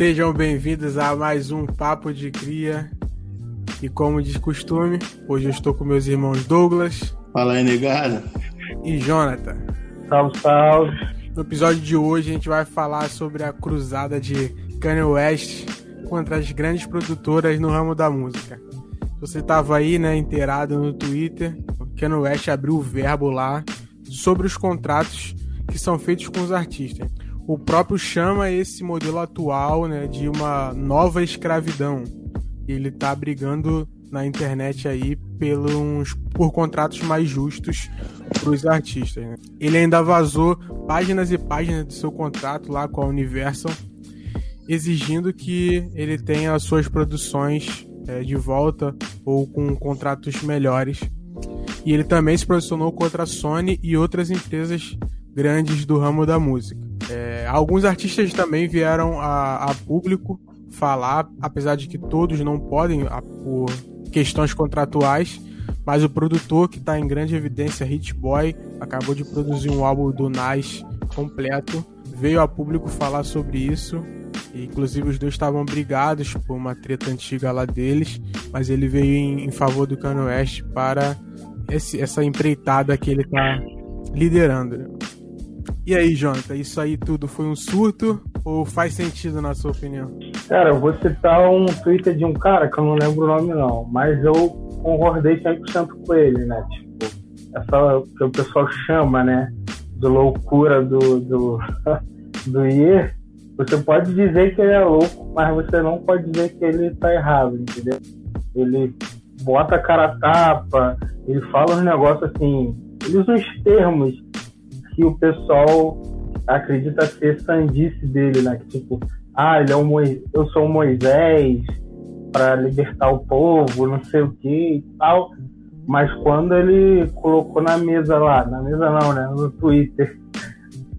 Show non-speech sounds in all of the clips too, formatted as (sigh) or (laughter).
Sejam bem-vindos a mais um Papo de Cria. E como de costume, hoje eu estou com meus irmãos Douglas. Fala aí, negada. E Jonathan. Salve, salve. No episódio de hoje a gente vai falar sobre a cruzada de Kanye West contra as grandes produtoras no ramo da música. Você estava aí, né, inteirado no Twitter, Kanye West abriu o verbo lá sobre os contratos que são feitos com os artistas. O próprio chama esse modelo atual, né, de uma nova escravidão. Ele está brigando na internet aí pelos, por contratos mais justos para os artistas. Né? Ele ainda vazou páginas e páginas do seu contrato lá com a Universal, exigindo que ele tenha as suas produções é, de volta ou com contratos melhores. E ele também se posicionou contra a Sony e outras empresas grandes do ramo da música. Alguns artistas também vieram a, a, público falar, apesar de que todos não podem, a, por questões contratuais, mas o produtor que está em grande evidência, Hit Boy, acabou de produzir um álbum do Nas completo, veio a público falar sobre isso. E, inclusive os dois estavam brigados por uma treta antiga lá deles, mas ele veio em, em favor do Kanye West para esse, essa empreitada que ele está liderando. E aí, Jonathan, isso aí tudo foi um surto ou faz sentido na sua opinião? Cara, eu vou citar um Twitter de um cara que eu não lembro o nome não, mas eu concordei 100% com ele, né? Tipo, essa que o pessoal chama, né, de loucura do, do, (laughs) do Ier, você pode dizer que ele é louco, mas você não pode dizer que ele tá errado, entendeu? Ele bota a cara a tapa, ele fala uns negócios assim, ele usa uns termos que o pessoal acredita ser sandice dele, né? Que tipo, ah, ele é um Moisés, eu sou um Moisés para libertar o povo, não sei o que e tal. Mas quando ele colocou na mesa lá, na mesa não, né? No Twitter,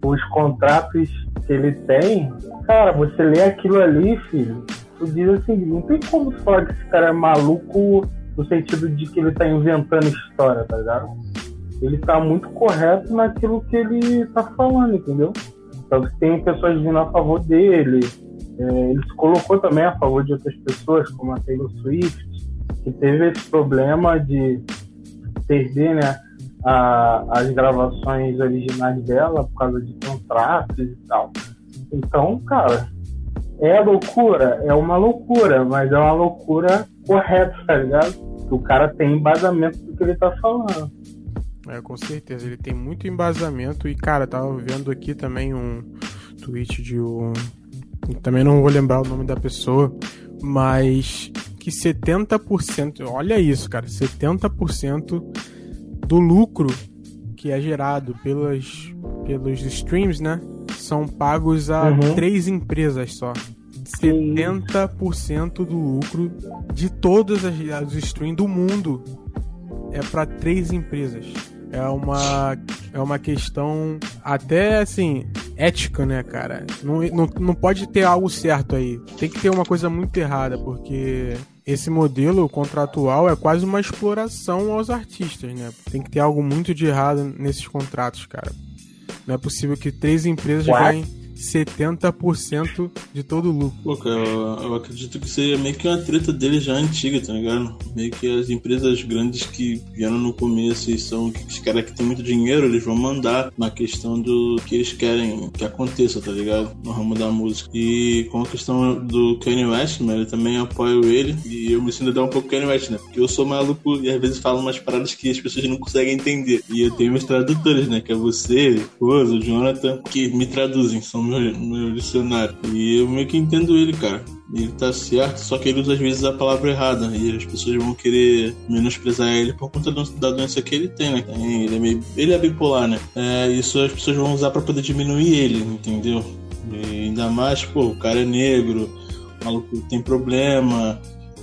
os contratos que ele tem, cara, você lê aquilo ali, filho, tu diz assim, não tem como falar que esse cara é maluco no sentido de que ele tá inventando história, tá ligado? Ele está muito correto naquilo que ele está falando, entendeu? Que tem pessoas vindo a favor dele, é, ele se colocou também a favor de outras pessoas, como a Taylor Swift, que teve esse problema de perder né, a, as gravações originais dela por causa de contratos e tal. Então, cara, é loucura? É uma loucura, mas é uma loucura correta, tá ligado? O cara tem embasamento do que ele tá falando. É, com certeza, ele tem muito embasamento e, cara, tava vendo aqui também um tweet de um. Também não vou lembrar o nome da pessoa, mas que 70%, olha isso, cara, 70% do lucro que é gerado pelas, pelos streams, né? São pagos a uhum. três empresas só. 70% do lucro de todas as, as streams do mundo é para três empresas é uma, é uma questão até assim, ética, né, cara? Não, não, não pode ter algo certo aí. Tem que ter uma coisa muito errada, porque esse modelo contratual é quase uma exploração aos artistas, né? Tem que ter algo muito de errado nesses contratos, cara. Não é possível que três empresas What? ganhem 70% de todo o lucro. Pô, cara, eu, eu, acredito que seja meio que uma treta dele já antiga, tá ligado? Meio que as empresas grandes que vieram no começo e são os caras que têm muito dinheiro, eles vão mandar na questão do que eles querem que aconteça, tá ligado? No ramo da música. E com a questão do Kanye West, mano, eu também apoio ele e eu me sinto até um pouco Kanye West, né? Porque eu sou maluco e às vezes falo umas paradas que as pessoas não conseguem entender. E eu tenho meus tradutores, né? Que é você, o Jonathan, que me traduzem, são meu, meu dicionário. E eu meio que entendo ele, cara. Ele tá certo, só que ele usa às vezes a palavra errada. E as pessoas vão querer menosprezar ele por conta da doença que ele tem, né? Ele é, meio, ele é bipolar, né? É, isso as pessoas vão usar para poder diminuir ele, entendeu? E ainda mais, pô, o cara é negro, o maluco tem problema,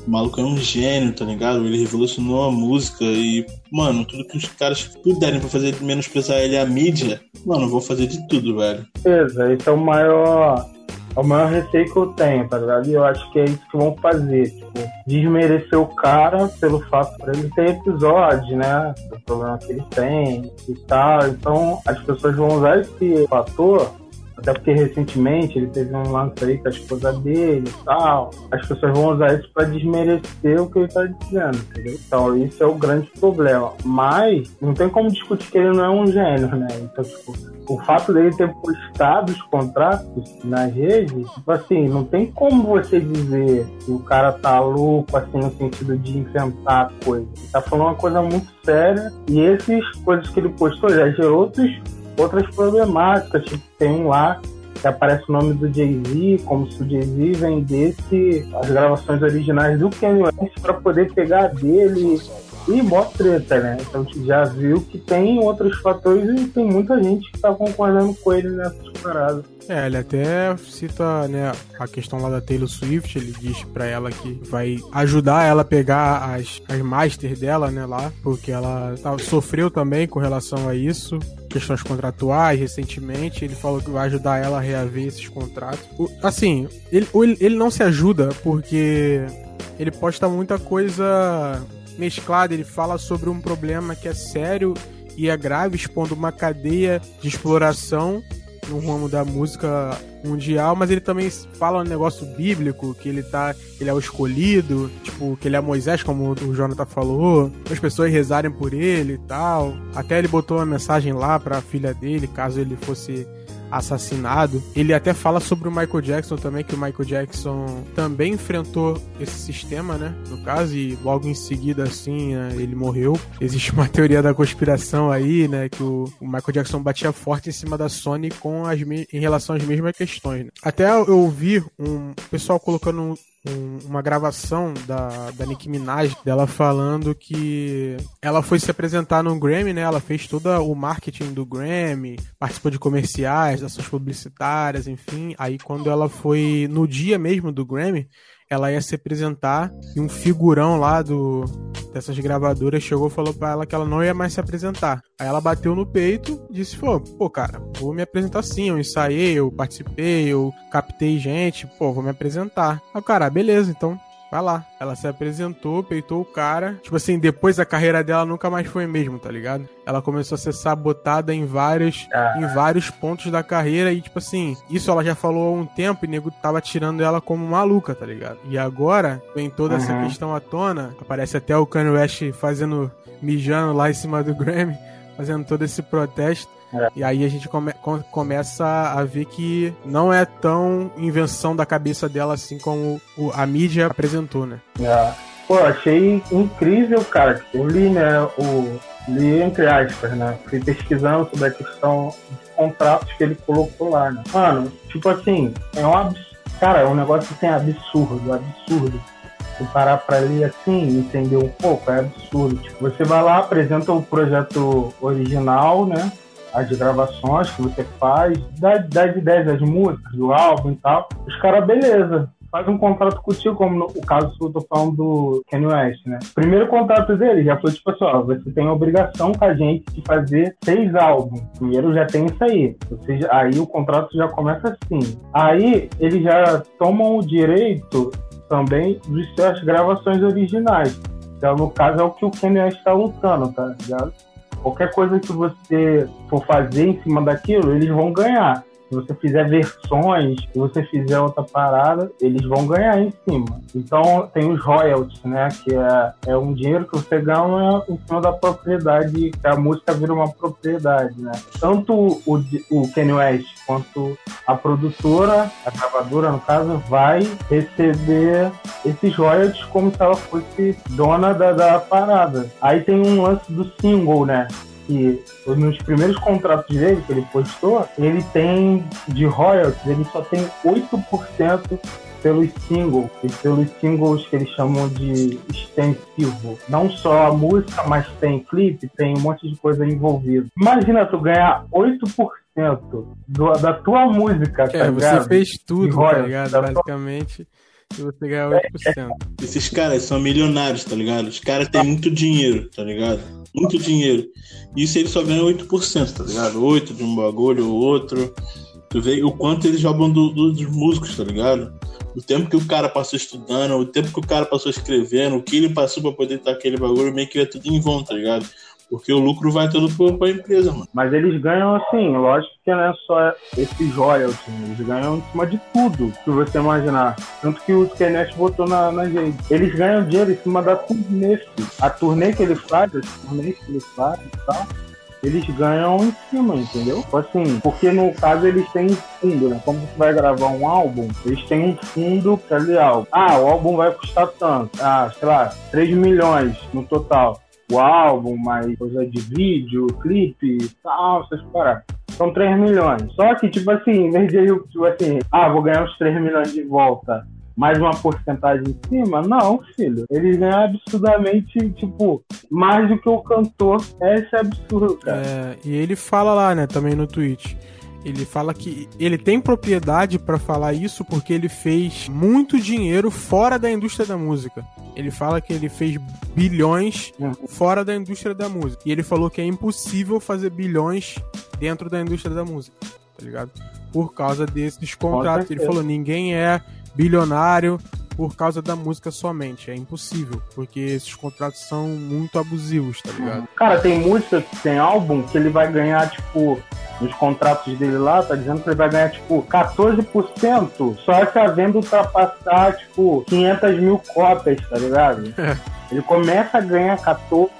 o maluco é um gênio, tá ligado? Ele revolucionou a música e, mano, tudo que os caras puderem pra fazer menosprezar ele a mídia, mano, vou fazer de tudo, velho. Beleza, esse é o maior. É o maior receio que eu tenho, tá ligado? E eu acho que é isso que vão fazer, tipo, desmerecer o cara pelo fato de ele ter episódio, né? Do problema que ele tem e tal. Então as pessoas vão usar esse fator Até porque recentemente ele teve um lance aí com a esposa dele e tal. As pessoas vão usar isso para desmerecer o que ele tá dizendo, entendeu? Então, isso é o grande problema. Mas não tem como discutir que ele não é um gênio, né? Então, tipo, o fato dele ter postado os contratos nas redes, tipo assim, não tem como você dizer que o cara tá louco, assim, no sentido de inventar coisa. Ele tá falando uma coisa muito séria e essas coisas que ele postou já gerou outros, outras problemáticas. Tipo, tem lá que aparece o nome do Jay-Z, como se o Jay-Z vendesse as gravações originais do Kanye West para poder pegar dele e mó treta, né? Então a gente já viu que tem outros fatores e tem muita gente que tá concordando com ele nessas paradas. É, ele até cita, né, a questão lá da Taylor Swift, ele diz para ela que vai ajudar ela a pegar as, as master dela, né, lá, porque ela tá, sofreu também com relação a isso, questões contratuais recentemente, ele falou que vai ajudar ela a reaver esses contratos. O, assim, ele, ele não se ajuda porque ele posta muita coisa mesclada, ele fala sobre um problema que é sério e é grave, expondo uma cadeia de exploração no ramo da música mundial, mas ele também fala um negócio bíblico, que ele tá. Ele é o escolhido, tipo, que ele é Moisés, como o Jonathan falou, as pessoas rezarem por ele e tal. Até ele botou uma mensagem lá pra filha dele, caso ele fosse assassinado. Ele até fala sobre o Michael Jackson também, que o Michael Jackson também enfrentou esse sistema, né? No caso, e logo em seguida, assim, né, ele morreu. Existe uma (laughs) teoria da conspiração aí, né? Que o, Michael Jackson batia forte em cima da Sony com as em relação às mesmas questões. Né? Até eu ouvi um pessoal colocando um, uma gravação da, da Nicki Minaj, dela falando que ela foi se apresentar no Grammy, né? Ela fez todo o marketing do Grammy, participou de comerciais, ações publicitárias, enfim. Aí quando ela foi no dia mesmo do Grammy, ela ia se apresentar e um figurão lá do dessas gravadoras chegou e falou para ela que ela não ia mais se apresentar. Aí ela bateu no peito e disse: pô, cara, vou me apresentar sim. Eu ensaiei, eu participei, eu captei gente, pô, vou me apresentar. Aí cara, beleza, então Vai lá. Ela se apresentou, peitou o cara. Tipo assim, depois a carreira dela nunca mais foi mesmo, tá ligado? Ela começou a ser sabotada em vários, ah. em vários pontos da carreira. E, tipo assim, isso ela já falou há um tempo e o nego tava tirando ela como maluca, tá ligado? E agora, vem toda uhum. essa questão à tona. Aparece até o Kanye West fazendo, mijando lá em cima do Grammy, fazendo todo esse protesto. E aí a gente come, começa a ver que não é tão invenção da cabeça dela assim como o, a mídia apresentou, né? É. Pô, achei incrível, cara. Eu li, né, o. Li entre aspas, né? Fui pesquisando sobre a questão dos contratos que ele colocou lá, né? Mano, tipo assim, é um absurdo. Cara, é um negócio assim absurdo, absurdo. Se parar pra ler assim, entender um pouco, é absurdo. Tipo, você vai lá, apresenta o projeto original, né? As gravações que você faz, das, das ideias das músicas, do álbum e tal. Os caras, beleza, faz um contrato contigo, como no, o caso que eu tô falando do Kanye West, né? Primeiro contrato dele já foi tipo assim, ó, você tem a obrigação com a gente de fazer seis álbuns. Primeiro já tem isso aí. Você, aí o contrato já começa assim. Aí eles já tomam o direito também de suas gravações originais. Então, no caso, é o que o Kanye West tá lutando, tá ligado? Qualquer coisa que você for fazer em cima daquilo, eles vão ganhar. Se você fizer versões, se você fizer outra parada, eles vão ganhar em cima. Então tem os royalties, né? Que é, é um dinheiro que você ganha em cima da propriedade, que a música vira uma propriedade, né? Tanto o, o Kanye West quanto a produtora, a gravadora no caso, vai receber esses royalties como se ela fosse dona da, da parada. Aí tem um lance do single, né? Que nos primeiros contratos dele, que ele postou, ele tem de royalties, ele só tem 8% pelos singles, e pelos singles que eles chamam de extensivo. Não só a música, mas tem clipe, tem um monte de coisa envolvida. Imagina tu ganhar 8% do, da tua música, tá é, ligado? você fez tudo, tá ligado? Basicamente. Se você ganhar 8%. Esses caras são milionários, tá ligado? Os caras têm muito dinheiro, tá ligado? Muito dinheiro. Isso eles só ganham 8%, tá ligado? 8% de um bagulho ou outro. Tu vê o quanto eles roubam do, do, dos músicos, tá ligado? O tempo que o cara passou estudando, o tempo que o cara passou escrevendo, o que ele passou pra poder estar aquele bagulho, meio que é tudo em vão, tá ligado? Porque o lucro vai todo pra empresa, mano. Mas eles ganham assim, lógico que não é só esse royalty, eles ganham em cima de tudo que você imaginar. Tanto que o Kenneth botou na, na gente. Eles ganham dinheiro em cima da turnê. A turnê que ele faz, as turnês que ele faz e tal eles ganham em cima, entendeu? Assim, porque no caso eles têm fundo, né? Como você vai gravar um álbum, eles têm um fundo para álbum. Ah, o álbum vai custar tanto. Ah, sei lá, 3 milhões no total. O álbum, mais coisa de vídeo, clipe, tal, essas paradas. São 3 milhões. Só que, tipo assim, em vez de eu, tipo assim, ah, vou ganhar os 3 milhões de volta mais uma porcentagem em cima? Não, filho. Eles ganham absurdamente, tipo, mais do que o cantor. Esse é absurdo, cara. É, e ele fala lá, né, também no tweet. Ele fala que ele tem propriedade para falar isso porque ele fez muito dinheiro fora da indústria da música. Ele fala que ele fez bilhões fora da indústria da música. E ele falou que é impossível fazer bilhões dentro da indústria da música, tá ligado? Por causa desses contratos. Ele falou: ninguém é bilionário por causa da música somente. É impossível, porque esses contratos são muito abusivos, tá ligado? Cara, tem música, tem álbum que ele vai ganhar, tipo, nos contratos dele lá, tá dizendo que ele vai ganhar, tipo, 14% só se a venda ultrapassar, tipo, 500 mil cópias, tá ligado? (laughs) Ele começa a ganhar 14%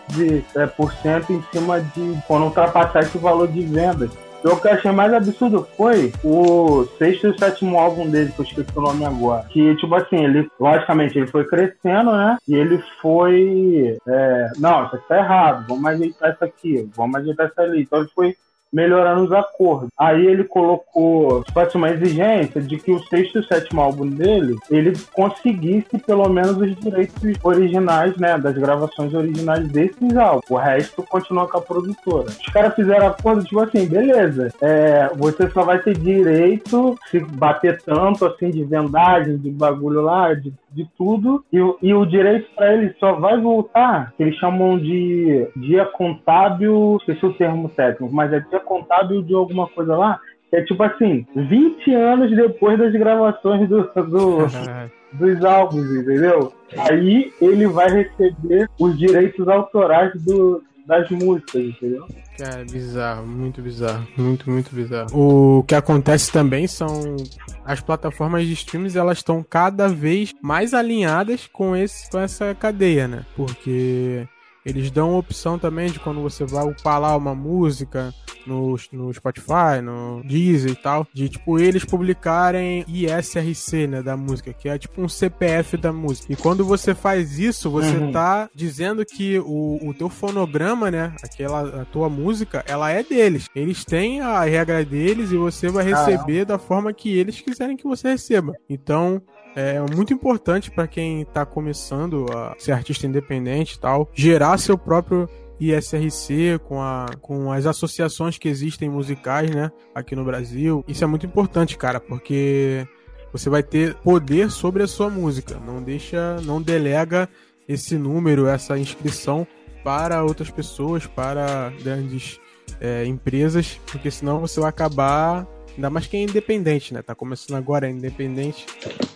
é, em cima de quando ultrapassar esse valor de vendas. O que eu achei mais absurdo foi o sexto e sétimo álbum dele, que eu esqueci o nome agora. Que, tipo assim, ele, logicamente, ele foi crescendo, né? E ele foi. É, não, isso aqui tá errado, vamos ajeitar isso aqui, vamos ajeitar isso ali. Então ele foi melhorando os acordos. Aí ele colocou tipo assim, uma exigência de que o sexto e sétimo álbum dele ele conseguisse pelo menos os direitos originais, né, das gravações originais desses álbuns. O resto continua com a produtora. Os caras fizeram acordo tipo assim, beleza, é, você só vai ter direito se bater tanto assim de vendagem, de bagulho lá, de de tudo e, e o direito para ele só vai voltar, que eles chamam de dia contábil, é o termo técnico, mas é dia contábil de alguma coisa lá, é tipo assim, 20 anos depois das gravações do, do (laughs) dos álbuns, entendeu? Aí ele vai receber os direitos autorais do, das músicas, entendeu? É bizarro, muito bizarro, muito, muito bizarro. O que acontece também são as plataformas de streams, elas estão cada vez mais alinhadas com esse com essa cadeia, né? Porque eles dão opção também de quando você vai upar lá uma música no, no Spotify, no Deezer e tal, de tipo eles publicarem ISRC, né, da música, que é tipo um CPF da música. E quando você faz isso, você uhum. tá dizendo que o, o teu fonograma, né, aquela a tua música, ela é deles. Eles têm a regra deles e você vai receber ah, da forma que eles quiserem que você receba. Então, é muito importante para quem está começando a ser artista independente e tal, gerar seu próprio ISRC, com, a, com as associações que existem musicais, né, aqui no Brasil. Isso é muito importante, cara, porque você vai ter poder sobre a sua música. Não deixa, não delega esse número, essa inscrição para outras pessoas, para grandes é, empresas, porque senão você vai acabar Ainda mais quem é independente, né? Tá começando agora, é independente.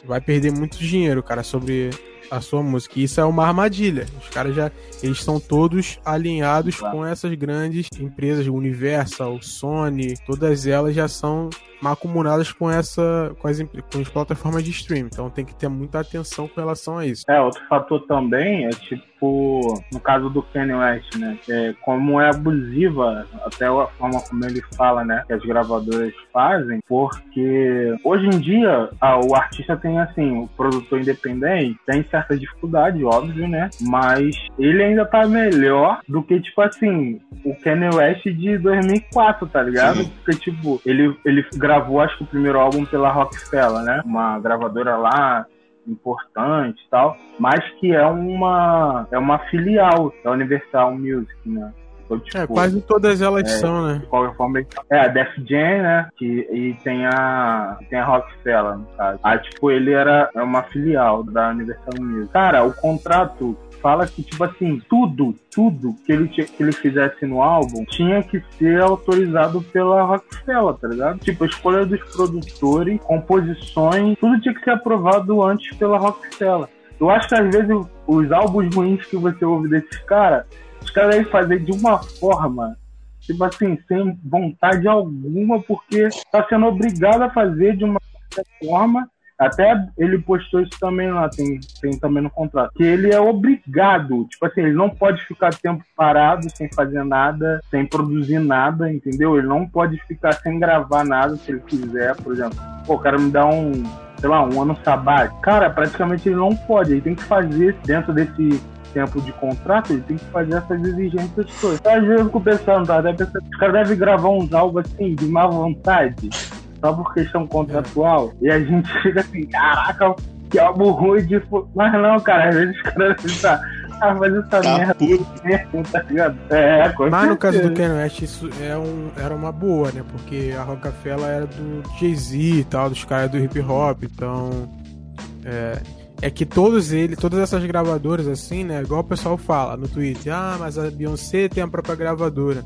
Vai perder muito dinheiro, cara, sobre a sua música. E isso é uma armadilha. Os caras já. Eles são todos alinhados com essas grandes empresas, Universal, Sony, todas elas já são acumuladas com essa com as, com as plataformas de streaming. Então tem que ter muita atenção com relação a isso. É, outro fator também é tipo, no caso do Kanye West, né? É, como é abusiva até a forma como ele fala, né? Que as gravadoras fazem, porque hoje em dia a, o artista tem assim, o produtor independente tem certa dificuldade, óbvio, né? Mas ele ainda tá melhor do que, tipo assim, o Kanye West de 2004, tá ligado? Sim. Porque, tipo, ele, ele gravou, acho que o primeiro álbum pela Rockefeller, né? Uma gravadora lá importante e tal, mas que é uma é uma filial da Universal Music, né? Então, tipo, é, quase todas elas é, são, né? De qualquer forma, é a Def Jam, né? Que, e tem a, tem a Rockefeller, no caso. Aí, tipo, ele era é uma filial da Universal Music. Cara, o contrato fala que, tipo assim, tudo, tudo que ele, que ele fizesse no álbum tinha que ser autorizado pela Rockefeller, tá ligado? Tipo, a escolha dos produtores, composições, tudo tinha que ser aprovado antes pela Rockefeller. Eu acho que às vezes os álbuns ruins que você ouve desses caras os caras devem fazer de uma forma, tipo assim, sem vontade alguma, porque tá sendo obrigado a fazer de uma forma até ele postou isso também lá, tem, tem também no contrato. Que ele é obrigado, tipo assim, ele não pode ficar tempo parado, sem fazer nada, sem produzir nada, entendeu? Ele não pode ficar sem gravar nada se ele quiser, por exemplo. Pô, o cara me dá um, sei lá, um ano sabático. Cara, praticamente ele não pode, ele tem que fazer dentro desse tempo de contrato, ele tem que fazer essas exigências todas. Às vezes com o pessoal não tá pensando, os caras devem gravar uns álbuns assim, de má vontade só por questão contratual. É. E a gente (laughs) fica assim, caraca, que álbum ruim de. Mas não, cara, às vezes os caras (laughs) ficam. Ah, mas essa tá merda, merda, tá ligado? É, com Mas no caso do Kanye West, isso é um, era uma boa, né? Porque a Rockefeller era do Jay-Z e tal, dos caras do hip hop, então. É, é que todos eles, todas essas gravadoras, assim, né? Igual o pessoal fala no Twitter, ah, mas a Beyoncé tem a própria gravadora.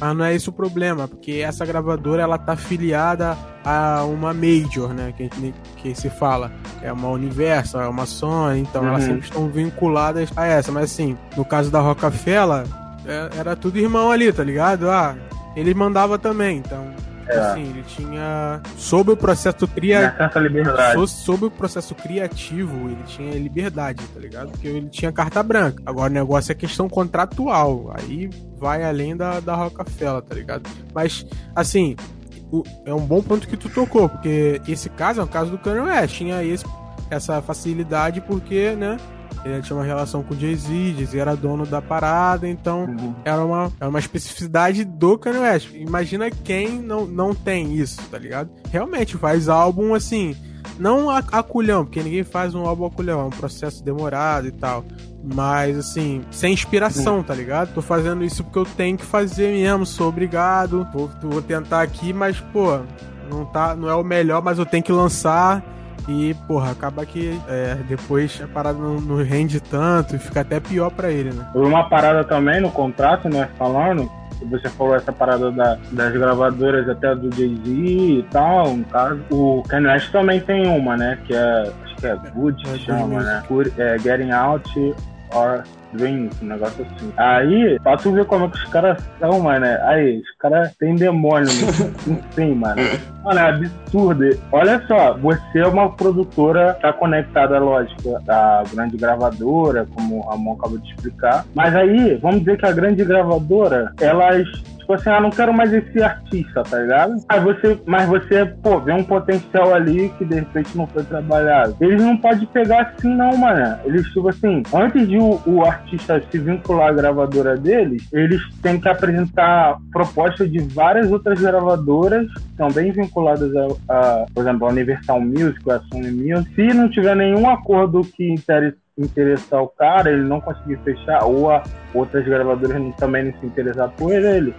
Mas não é esse o problema, porque essa gravadora ela tá afiliada a uma major, né? Que, que se fala. É uma Universal, é uma Sony, então uhum. elas sempre estão vinculadas a essa. Mas assim, no caso da Rockefeller, é, era tudo irmão ali, tá ligado? Ah, ele mandava também, então é. Assim, ele tinha. Sob o processo criativo. Sob o processo criativo, ele tinha liberdade, tá ligado? Porque ele tinha carta branca. Agora o negócio é questão contratual. Aí vai além da, da Rockefeller, tá ligado? Mas, assim, o, é um bom ponto que tu tocou, porque esse caso é um caso do Kanye West. Tinha esse, essa facilidade porque, né? Ele tinha uma relação com o Jay-Z, Jay-Z era dono da parada, então uhum. era, uma, era uma especificidade do Kanye West. Imagina quem não, não tem isso, tá ligado? Realmente faz álbum assim, não a, a culhão, porque ninguém faz um álbum a culhão, é um processo demorado e tal. Mas, assim, sem inspiração, tá ligado? Tô fazendo isso porque eu tenho que fazer mesmo, sou obrigado. Vou, vou tentar aqui, mas, pô, não, tá, não é o melhor, mas eu tenho que lançar e, porra, acaba que é, depois a parada não, não, rende tanto e fica até pior para ele, né? Uma parada também no contrato, né? Falando, você falou essa parada da, das gravadoras até do Jay-Z e tal, no caso. O Kanye West também tem uma, né? Que é, acho que é Good, que chama, né? É, Getting Out or Dreams, um negócio assim. Aí, pra tu ver como é que os caras são, mano. Aí, os caras têm demônio sim, (laughs) mano. Mano, é absurdo. Olha só, você é uma produtora, tá conectada, lógico, da grande gravadora, como o Ramon acabou de explicar. Mas aí, vamos dizer que a grande gravadora, elas Tipo assim, ah, não quero mais esse artista, tá ligado? Aí você, mas você, pô, vê um potencial ali que de repente não foi trabalhado. Eles não podem pegar assim, não, mano. Eles, tipo assim, antes de o, o artista se vincular à gravadora deles, eles têm que apresentar propostas de várias outras gravadoras também vinculadas a, a por exemplo, a Universal Music, a Sony Music. Se não tiver nenhum acordo que interesse interessar o cara, ele não conseguir fechar, ou a outras gravadoras também não se interessar por ele,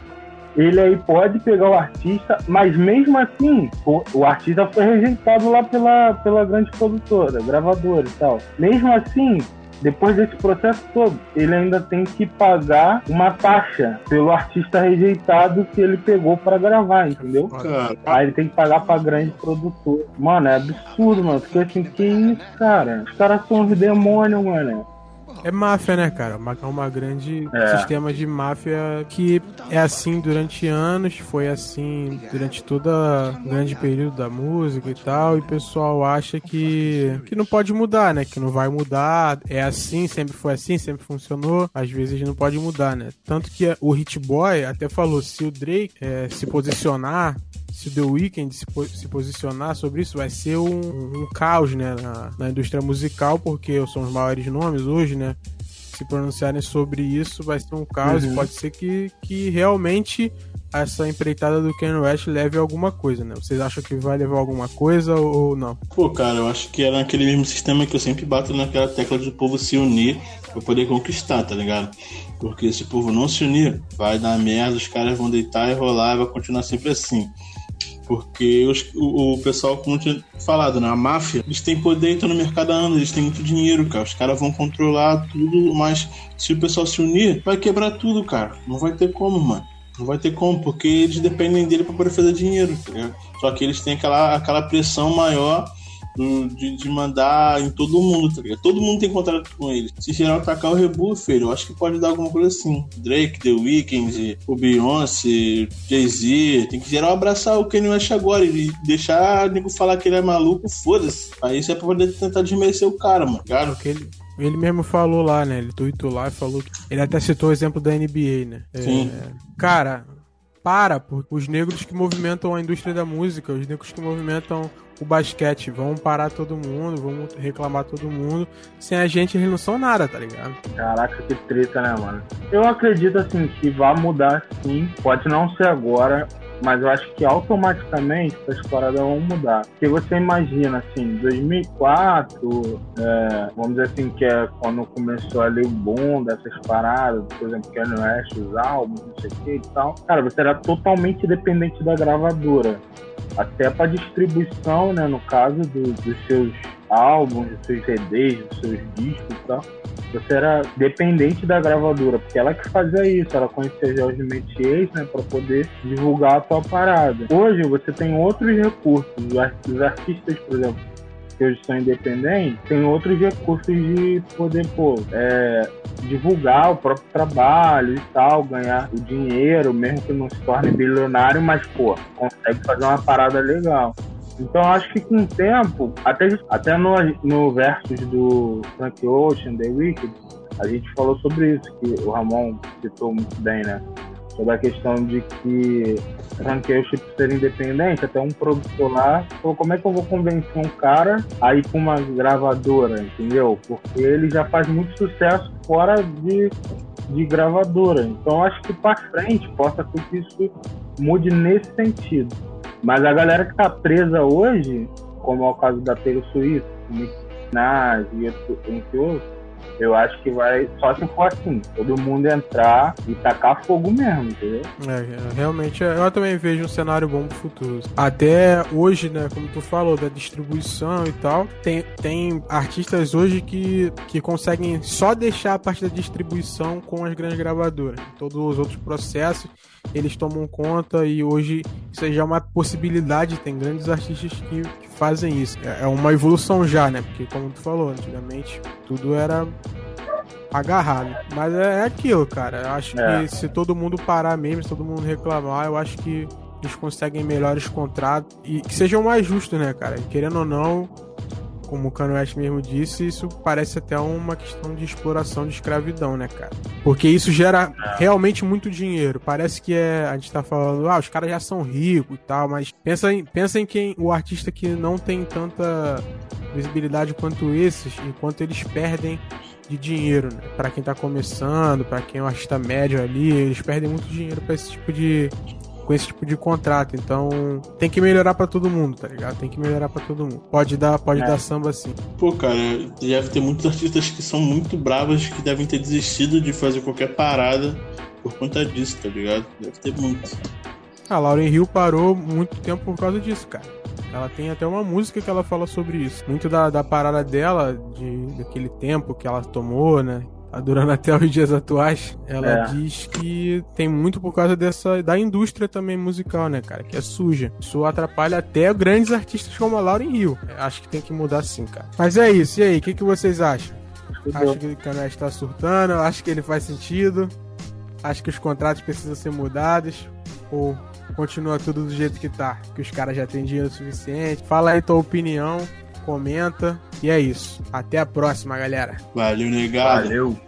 ele aí pode pegar o artista, mas mesmo assim, o, o, artista foi rejeitado lá pela, pela grande produtora, gravadora e tal. Mesmo assim, depois desse processo todo, ele ainda tem que pagar uma taxa pelo artista rejeitado que ele pegou para gravar, entendeu? Cara. Aí ele tem que pagar pra grande produtor. Mano, é absurdo, mano. Fiquei assim, que isso, cara? Os caras são os demônios, mano. É máfia, né, cara? É uma grande é. sistema de máfia que é assim durante anos, foi assim durante todo o grande período da música e tal, e o pessoal acha que, que não pode mudar, né? Que não vai mudar, é assim, sempre foi assim, sempre funcionou, às vezes não pode mudar, né? Tanto que o Hit Boy até falou, se o Drake é, se posicionar se o The Weeknd se, se, posicionar sobre isso, vai ser um, um caos, né, na, na, indústria musical, porque são os maiores nomes hoje, né? Se pronunciarem sobre isso, vai ser um caos uhum. pode ser que, que realmente essa empreitada do Kanye West leve alguma coisa, né? Vocês acham que vai levar alguma coisa ou não? Pô, cara, eu acho que era aquele mesmo sistema que eu sempre bato naquela tecla do povo se unir pra poder conquistar, tá ligado? Porque se o povo não se unir, vai dar merda, os caras vão deitar e rolar e vai continuar sempre assim. Porque os, o, o, pessoal, como tinha falado, né? A máfia, eles têm poder, estão no mercado há anos, eles têm muito dinheiro, cara. Os caras vão controlar tudo, mas se o pessoal se unir, vai quebrar tudo, cara. Não vai ter como, mano. Não vai ter como, porque eles dependem dele para poder fazer dinheiro, tá ligado? Só que eles têm aquela, aquela pressão maior de, de, mandar em todo mundo, tá ligado? Todo mundo tem contrato com ele. Se geral atacar o rebuff, filho, eu acho que pode dar alguma coisa assim. Drake, The Weeknd, o Beyoncé, Jay-Z, tem que geral abraçar o Kanye West agora e deixar o nego falar que ele é maluco, foda-se. Aí isso é pra poder tentar desmerecer o cara, mano. Cara, ele, ele mesmo falou lá, né? Ele tweetou lá e falou que. Ele até citou o exemplo da NBA, né? Sim. É, cara, para, os negros que movimentam a indústria da música, os negros que movimentam o basquete, vão parar todo mundo, vão reclamar todo mundo. Sem a gente, eles não são nada, tá ligado? Caraca, que treta, né, mano? Eu acredito, assim, que vai mudar sim. Pode não ser agora, mas eu acho que automaticamente essas paradas vão mudar. Porque você imagina, assim, 2004, é, vamos dizer assim, que é quando começou ali o boom dessas paradas, por exemplo, Kanye West, os álbuns, não sei o que e tal. Cara, você era totalmente dependente da gravadora. Até para distribuição, né, no caso do, dos seus álbuns, dos seus CDs, dos seus discos e tal você era dependente da gravadora, porque ela que fazia isso, ela conhecia já os métiers, né, para poder divulgar a tua parada. Hoje você tem outros recursos, os artistas, por exemplo, que hoje são independentes, tem outros recursos de poder, pô, é, divulgar o próprio trabalho e tal, ganhar o dinheiro, mesmo que não se torne bilionário, mas, pô, consegue fazer uma parada legal. Então acho que com o tempo, até, até no, no versus do Frank Ocean, The Wicked, a gente falou sobre isso, que o Ramon citou muito bem, né? Sobre a questão de que Frank Ocean ser independente, até um produtor lá falou como é que eu vou convencer um cara a ir com uma gravadora, entendeu? Porque ele já faz muito sucesso fora de, de gravadora. Então acho que para frente possa ser que isso mude nesse sentido. Mas a galera que tá presa hoje, como é o caso da Taylor Swift, Nicki Minaj e entre outros, eu acho que vai só se for assim, todo mundo entrar e tacar fogo mesmo, entendeu? É, realmente eu também vejo um cenário bom pro futuro. Até hoje, né, como tu falou, da distribuição e tal, tem, tem artistas hoje que, que conseguem só deixar a parte da distribuição com as grandes gravadoras. Todos os outros processos eles tomam conta e hoje isso já é uma possibilidade. Tem grandes artistas que, fazem isso. É, é uma evolução já, né? Porque, como tu falou, antigamente tudo era agarrado. Mas é, é aquilo, cara. Eu acho é. que se todo mundo parar mesmo, se todo mundo reclamar, eu acho que eles conseguem melhores contratos e que sejam mais justos, né, cara? Querendo ou não, como o Kanye West mesmo disse, isso parece até uma questão de exploração de escravidão, né, cara? Porque isso gera realmente muito dinheiro. Parece que é, a gente tá falando, ah, os caras já são ricos e tal, mas pensa em, pensa em quem o artista que não tem tanta visibilidade quanto esses, enquanto eles perdem de dinheiro, né? Para quem tá começando, para quem é um artista médio ali, eles perdem muito dinheiro para esse tipo de com esse tipo de contrato. Então, tem que melhorar para todo mundo, tá ligado? Tem que melhorar para todo mundo. Pode dar, pode é. dar samba sim. Pô, cara, deve ter muitos artistas que são muito bravos que devem ter desistido de fazer qualquer parada por conta disso, tá ligado? Deve ter muito. A Lauren Hill parou muito tempo por causa disso, cara. Ela tem até uma música que ela fala sobre isso. Muito da, da parada dela, de, daquele tempo que ela tomou, né? Durando até os dias atuais, ela é. diz que tem muito por causa dessa da indústria também musical, né, cara, que é suja. Isso atrapalha até grandes artistas como a Lauren Hill. Acho que tem que mudar sim, cara. Mas é isso. E aí, o que, que vocês acham? Acho que o Canal está surtando, acho que ele faz sentido. Acho que os contratos precisam ser mudados ou continua tudo do jeito que tá, que os caras já têm dinheiro suficiente. Fala aí tua opinião comenta. E é isso. Até a próxima, galera. Valeu, negado. Valeu.